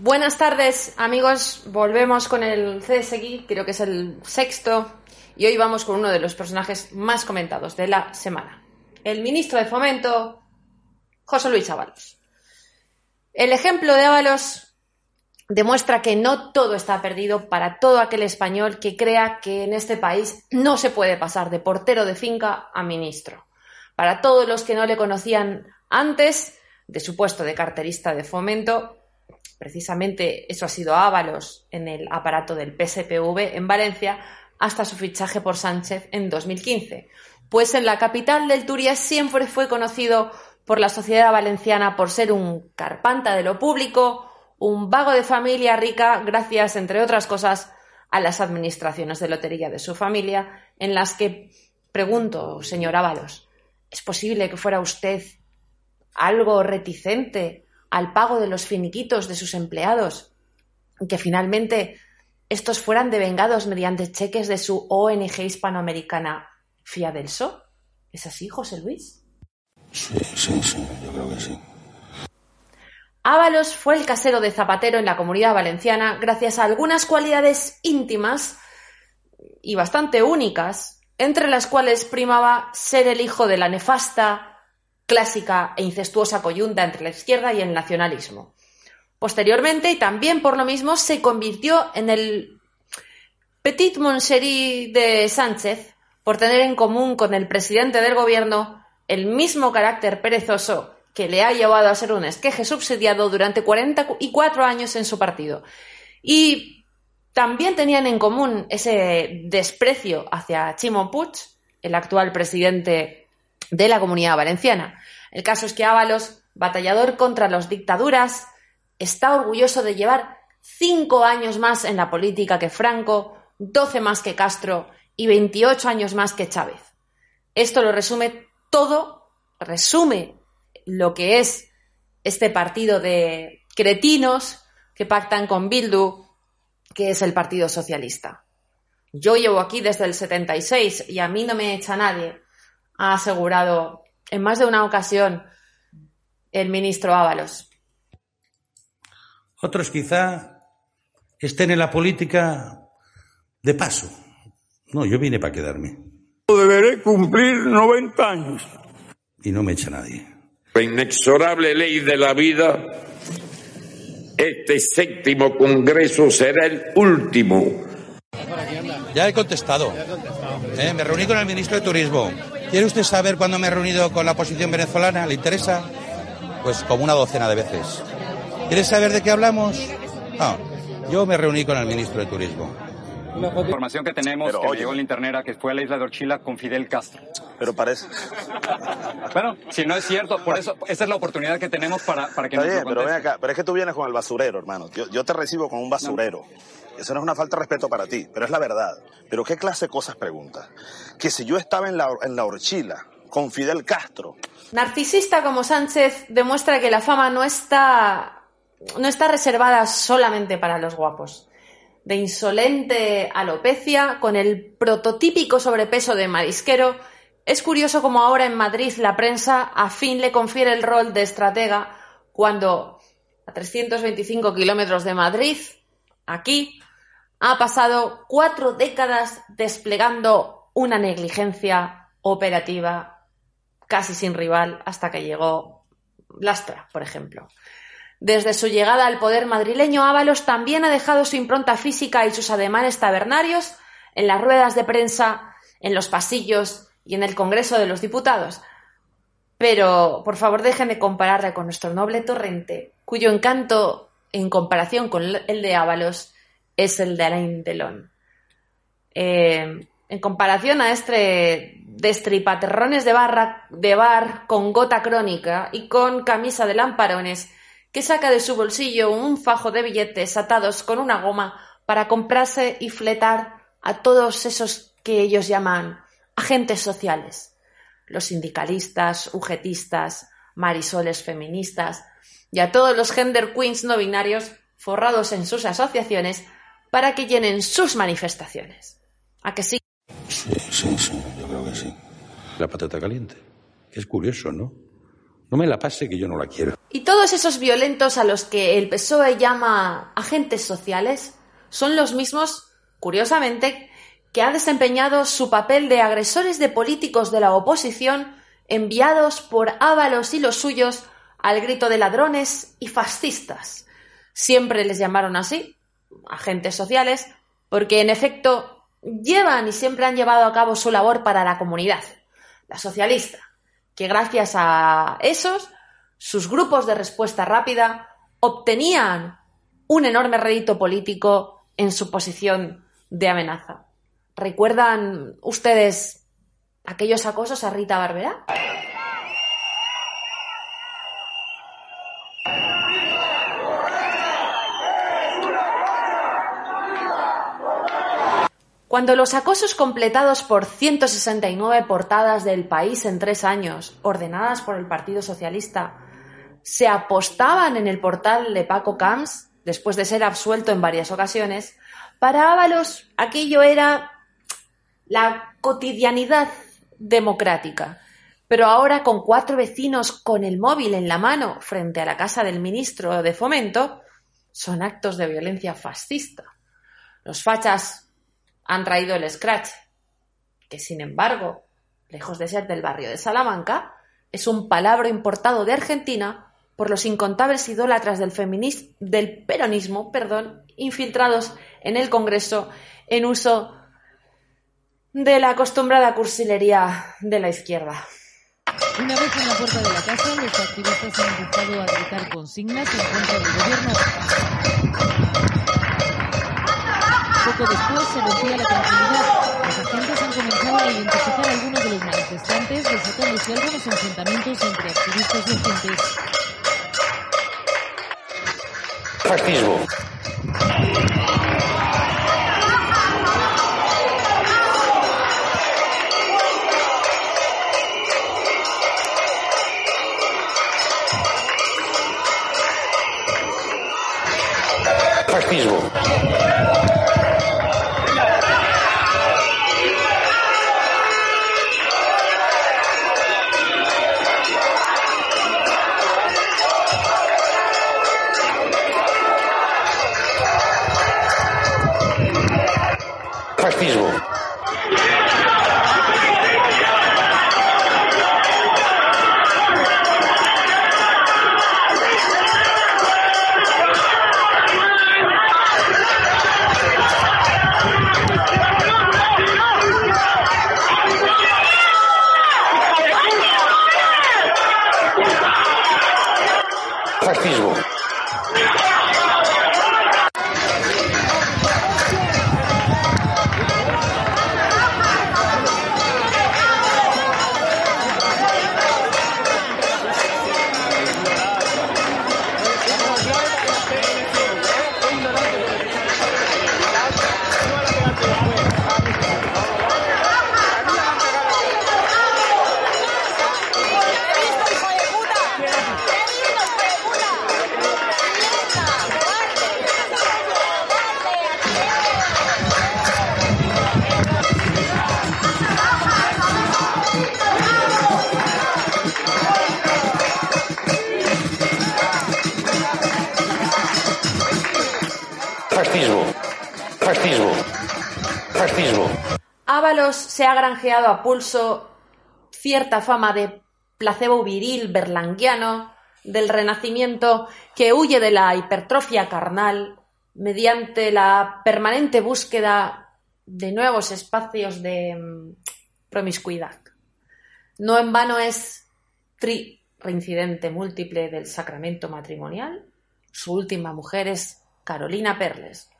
Buenas tardes, amigos. Volvemos con el CSX, creo que es el sexto, y hoy vamos con uno de los personajes más comentados de la semana. El ministro de Fomento, José Luis Ábalos. El ejemplo de Ábalos demuestra que no todo está perdido para todo aquel español que crea que en este país no se puede pasar de portero de finca a ministro. Para todos los que no le conocían antes de su puesto de carterista de fomento, precisamente eso ha sido Ábalos en el aparato del PSPV en Valencia hasta su fichaje por Sánchez en 2015. Pues en la capital del Turia siempre fue conocido por la sociedad valenciana por ser un carpanta de lo público, un vago de familia rica, gracias, entre otras cosas, a las administraciones de lotería de su familia, en las que, pregunto, señor Ábalos, ¿es posible que fuera usted algo reticente al pago de los finiquitos de sus empleados, que finalmente estos fueran devengados mediante cheques de su ONG hispanoamericana Fiadelso. ¿Es así, José Luis? Sí, sí, sí, yo creo que sí. Ábalos fue el casero de Zapatero en la comunidad valenciana gracias a algunas cualidades íntimas y bastante únicas, entre las cuales primaba ser el hijo de la nefasta clásica e incestuosa coyunta entre la izquierda y el nacionalismo. Posteriormente, y también por lo mismo, se convirtió en el petit moncherie de Sánchez por tener en común con el presidente del gobierno el mismo carácter perezoso que le ha llevado a ser un esqueje subsidiado durante 44 años en su partido. Y también tenían en común ese desprecio hacia Chimo Puig, el actual presidente de la comunidad valenciana. El caso es que Ábalos, batallador contra las dictaduras, está orgulloso de llevar cinco años más en la política que Franco, doce más que Castro y veintiocho años más que Chávez. Esto lo resume todo, resume lo que es este partido de cretinos que pactan con Bildu, que es el Partido Socialista. Yo llevo aquí desde el 76 y a mí no me echa nadie ha asegurado en más de una ocasión el ministro Ábalos. Otros quizá estén en la política de paso. No, yo vine para quedarme. Deberé cumplir 90 años. Y no me echa nadie. La inexorable ley de la vida, este séptimo congreso será el último. Ya he contestado. Eh, me reuní con el ministro de Turismo. ¿Quiere usted saber cuándo me he reunido con la oposición venezolana? ¿Le interesa? Pues como una docena de veces. ¿Quiere saber de qué hablamos? No, yo me reuní con el ministro de Turismo. La información que tenemos, que llegó en la internet, que fue a la isla de Orchila con Fidel Castro. Pero parece. Bueno, si no es cierto, por eso, esa es la oportunidad que tenemos para, para que Está nos bien, pero ven acá. Pero es que tú vienes con el basurero, hermano. Yo, yo te recibo con un basurero. Eso no es una falta de respeto para ti, pero es la verdad. Pero ¿qué clase de cosas preguntas? Que si yo estaba en la, en la horchila con Fidel Castro, Narcisista como Sánchez demuestra que la fama no está, no está reservada solamente para los guapos. De insolente alopecia, con el prototípico sobrepeso de marisquero, es curioso como ahora en Madrid la prensa a fin le confiere el rol de estratega cuando a 325 kilómetros de Madrid, aquí, ha pasado cuatro décadas desplegando una negligencia operativa casi sin rival hasta que llegó Lastra, por ejemplo. Desde su llegada al poder madrileño, Ábalos también ha dejado su impronta física y sus ademanes tabernarios en las ruedas de prensa, en los pasillos y en el Congreso de los Diputados. Pero, por favor, dejen de compararle con nuestro noble torrente, cuyo encanto, en comparación con el de Ábalos, es el de Alain Delon. Eh, en comparación a este destripaterrones de, barra, de bar con gota crónica y con camisa de lamparones, que saca de su bolsillo un fajo de billetes atados con una goma para comprarse y fletar a todos esos que ellos llaman agentes sociales, los sindicalistas, ugetistas, marisoles feministas y a todos los gender queens no binarios forrados en sus asociaciones para que llenen sus manifestaciones. ¿A que sí? Sí, sí, sí, yo creo que sí. La patata caliente. Es curioso, ¿no? No me la pase que yo no la quiero. Y todos esos violentos a los que el PSOE llama agentes sociales son los mismos, curiosamente, que han desempeñado su papel de agresores de políticos de la oposición enviados por Ábalos y los suyos al grito de ladrones y fascistas. Siempre les llamaron así, agentes sociales, porque en efecto llevan y siempre han llevado a cabo su labor para la comunidad, la socialista, que gracias a esos, sus grupos de respuesta rápida obtenían un enorme rédito político en su posición de amenaza. ¿Recuerdan ustedes aquellos acosos a Rita Barberá? Cuando los acosos completados por 169 portadas del país en tres años, ordenadas por el Partido Socialista, se apostaban en el portal de Paco Camps, después de ser absuelto en varias ocasiones, para Ábalos aquello era la cotidianidad democrática. Pero ahora con cuatro vecinos con el móvil en la mano frente a la casa del ministro de Fomento, son actos de violencia fascista. Los fachas han traído el Scratch, que sin embargo, lejos de ser del barrio de Salamanca, es un palabra importado de Argentina por los incontables idólatras del, del peronismo perdón, infiltrados en el Congreso en uso de la acostumbrada cursilería de la izquierda. Una vez en la puerta de la casa, los activistas han empezado a gritar consignas en contra del gobierno. Poco después se rompía la tranquilidad. Los agentes han comenzado a identificar a algunos de los manifestantes, desatándose algunos enfrentamientos entre activistas y agentes. Fascismo. Fascismo. Fascismo. Fascismo. Se ha granjeado a pulso cierta fama de placebo viril berlanguiano, del renacimiento que huye de la hipertrofia carnal mediante la permanente búsqueda de nuevos espacios de mm, promiscuidad. No en vano es tri reincidente múltiple del sacramento matrimonial. Su última mujer es Carolina Perles,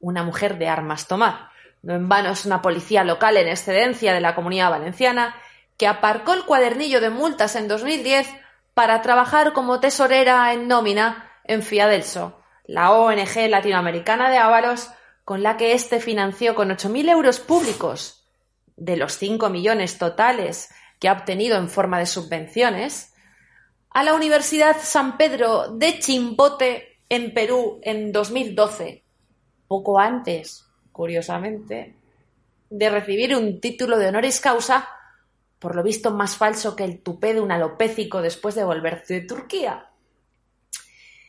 una mujer de armas tomar. No en vano es una policía local en excedencia de la comunidad valenciana que aparcó el cuadernillo de multas en 2010 para trabajar como tesorera en nómina en Fiadelso, la ONG latinoamericana de Ávaros, con la que éste financió con 8.000 euros públicos de los 5 millones totales que ha obtenido en forma de subvenciones, a la Universidad San Pedro de Chimbote en Perú en 2012, poco antes, curiosamente, de recibir un título de honoris causa por lo visto más falso que el tupé de un alopécico después de volverse de Turquía.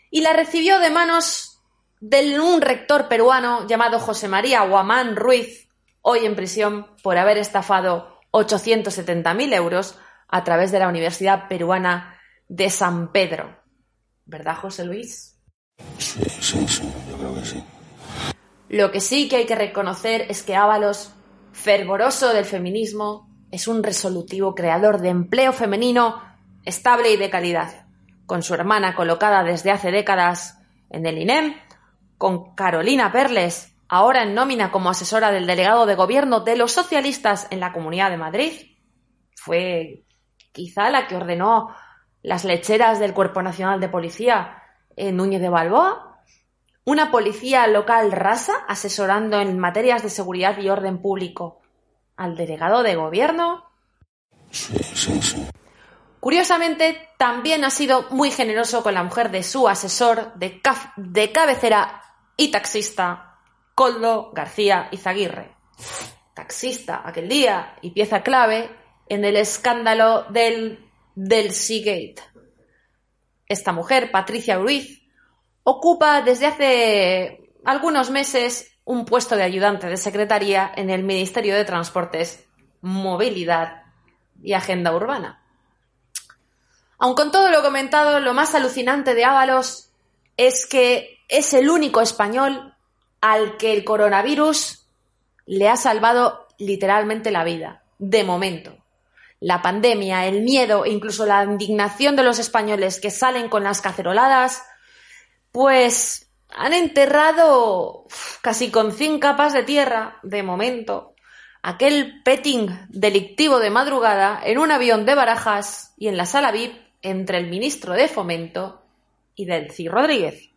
Y la recibió de manos de un rector peruano llamado José María Guamán Ruiz, hoy en prisión por haber estafado 870.000 euros a través de la Universidad Peruana de San Pedro. ¿Verdad, José Luis? Sí, sí, sí, yo creo que sí. Lo que sí que hay que reconocer es que Ábalos, fervoroso del feminismo, es un resolutivo creador de empleo femenino estable y de calidad, con su hermana colocada desde hace décadas en el INEM, con Carolina Perles, ahora en nómina como asesora del delegado de gobierno de los socialistas en la Comunidad de Madrid. Fue quizá la que ordenó las lecheras del Cuerpo Nacional de Policía en Núñez de Balboa. Una policía local rasa asesorando en materias de seguridad y orden público al delegado de gobierno. Sí, sí, sí. Curiosamente, también ha sido muy generoso con la mujer de su asesor de, cabecera y taxista, Coldo García Izaguirre. Taxista aquel día y pieza clave en el escándalo del, del Seagate. Esta mujer, Patricia Ruiz, ocupa desde hace algunos meses un puesto de ayudante de secretaría en el Ministerio de Transportes, Movilidad y Agenda Urbana. Aun con todo lo comentado, lo más alucinante de Ábalos es que es el único español al que el coronavirus le ha salvado literalmente la vida, de momento. La pandemia, el miedo e incluso la indignación de los españoles que salen con las caceroladas, pues han enterrado casi con 100 capas de tierra, de momento, aquel petting delictivo de madrugada en un avión de barajas y en la sala VIP entre el ministro de Fomento y Delcy Rodríguez.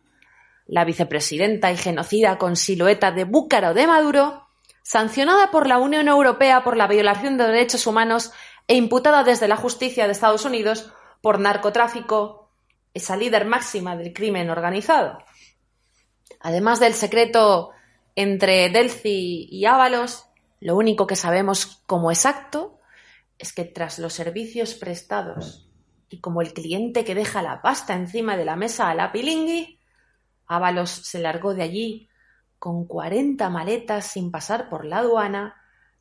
La vicepresidenta y genocida con silueta de búcaro de Maduro, sancionada por la Unión Europea por la violación de derechos humanos e imputada desde la justicia de Estados Unidos por narcotráfico, esa líder máxima del crimen organizado. Además del secreto entre Delcy y Ábalos, lo único que sabemos como exacto es que tras los servicios prestados y como el cliente que deja la pasta encima de la mesa a la pilingui, Ábalos se largó de allí con 40 maletas sin pasar por la aduana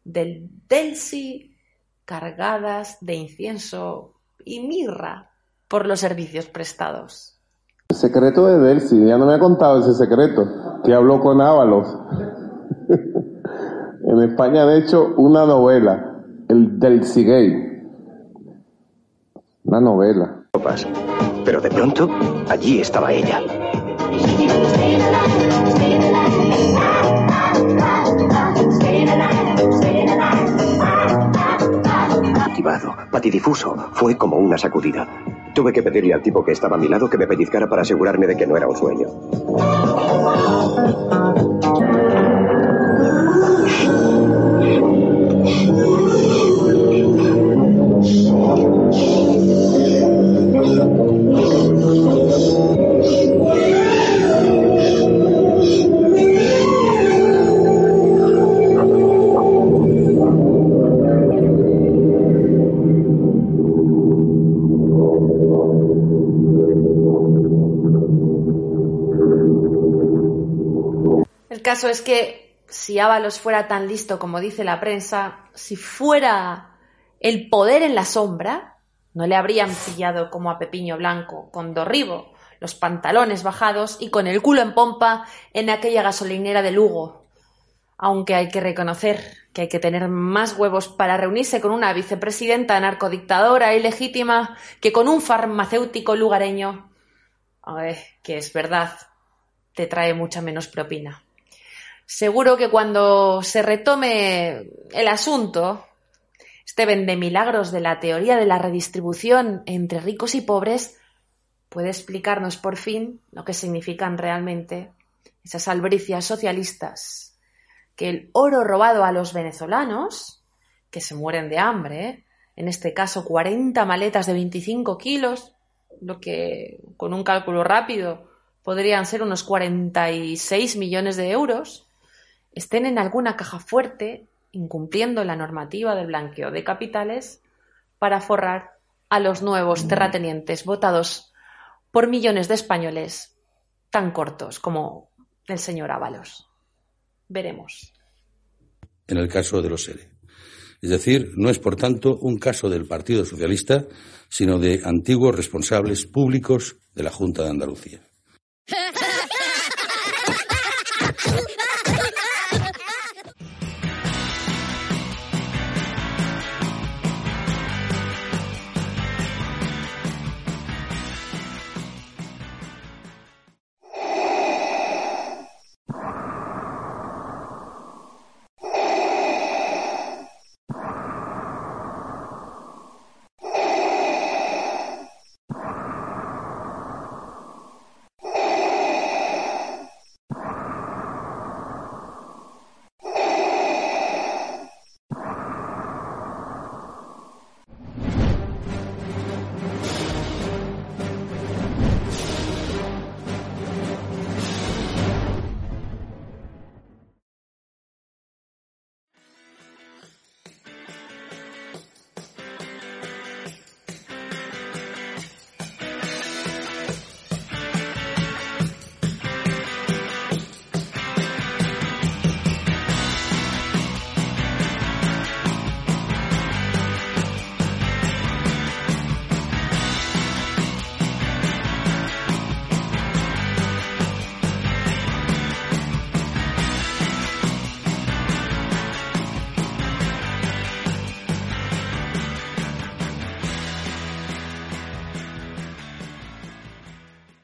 del Delcy cargadas de incienso y mirra por los servicios prestados. El secreto de Delcy, ya no me ha contado ese secreto, que habló con Ábalos. en España, de hecho, una novela, el Delcy Gay. Una novela. copas. Pero de pronto, allí estaba ella. Patidifuso, fue como una sacudida. Tuve que pedirle al tipo que estaba a mi lado que me pellizcara para asegurarme de que no era un sueño. El caso es que si Ábalos fuera tan listo como dice la prensa, si fuera el poder en la sombra, no le habrían pillado como a Pepiño Blanco, con Dorribo, los pantalones bajados y con el culo en pompa en aquella gasolinera de Lugo. Aunque hay que reconocer que hay que tener más huevos para reunirse con una vicepresidenta narcodictadora ilegítima que con un farmacéutico lugareño. A ver, que es verdad, te trae mucha menos propina. Seguro que cuando se retome el asunto, este vende milagros de la teoría de la redistribución entre ricos y pobres puede explicarnos por fin lo que significan realmente esas albricias socialistas. Que el oro robado a los venezolanos, que se mueren de hambre, en este caso 40 maletas de 25 kilos, lo que con un cálculo rápido podrían ser unos 46 millones de euros, estén en alguna caja fuerte, incumpliendo la normativa del blanqueo de capitales, para forrar a los nuevos terratenientes votados por millones de españoles tan cortos como el señor Ábalos. Veremos. En el caso de los SERE. Es decir, no es por tanto un caso del Partido Socialista, sino de antiguos responsables públicos de la Junta de Andalucía.